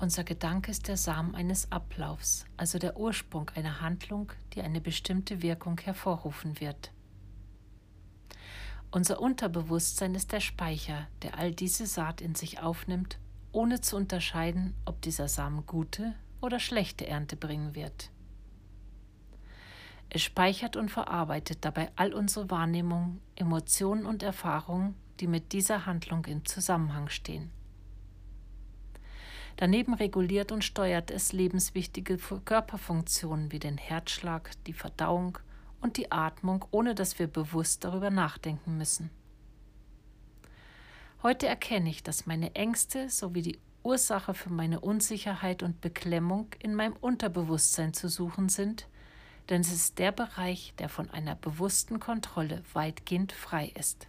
Unser Gedanke ist der Samen eines Ablaufs, also der Ursprung einer Handlung, die eine bestimmte Wirkung hervorrufen wird. Unser Unterbewusstsein ist der Speicher, der all diese Saat in sich aufnimmt, ohne zu unterscheiden, ob dieser Samen gute oder schlechte Ernte bringen wird. Es speichert und verarbeitet dabei all unsere Wahrnehmungen, Emotionen und Erfahrungen, die mit dieser Handlung im Zusammenhang stehen. Daneben reguliert und steuert es lebenswichtige Körperfunktionen wie den Herzschlag, die Verdauung und die Atmung, ohne dass wir bewusst darüber nachdenken müssen. Heute erkenne ich, dass meine Ängste sowie die Ursache für meine Unsicherheit und Beklemmung in meinem Unterbewusstsein zu suchen sind, denn es ist der Bereich, der von einer bewussten Kontrolle weitgehend frei ist.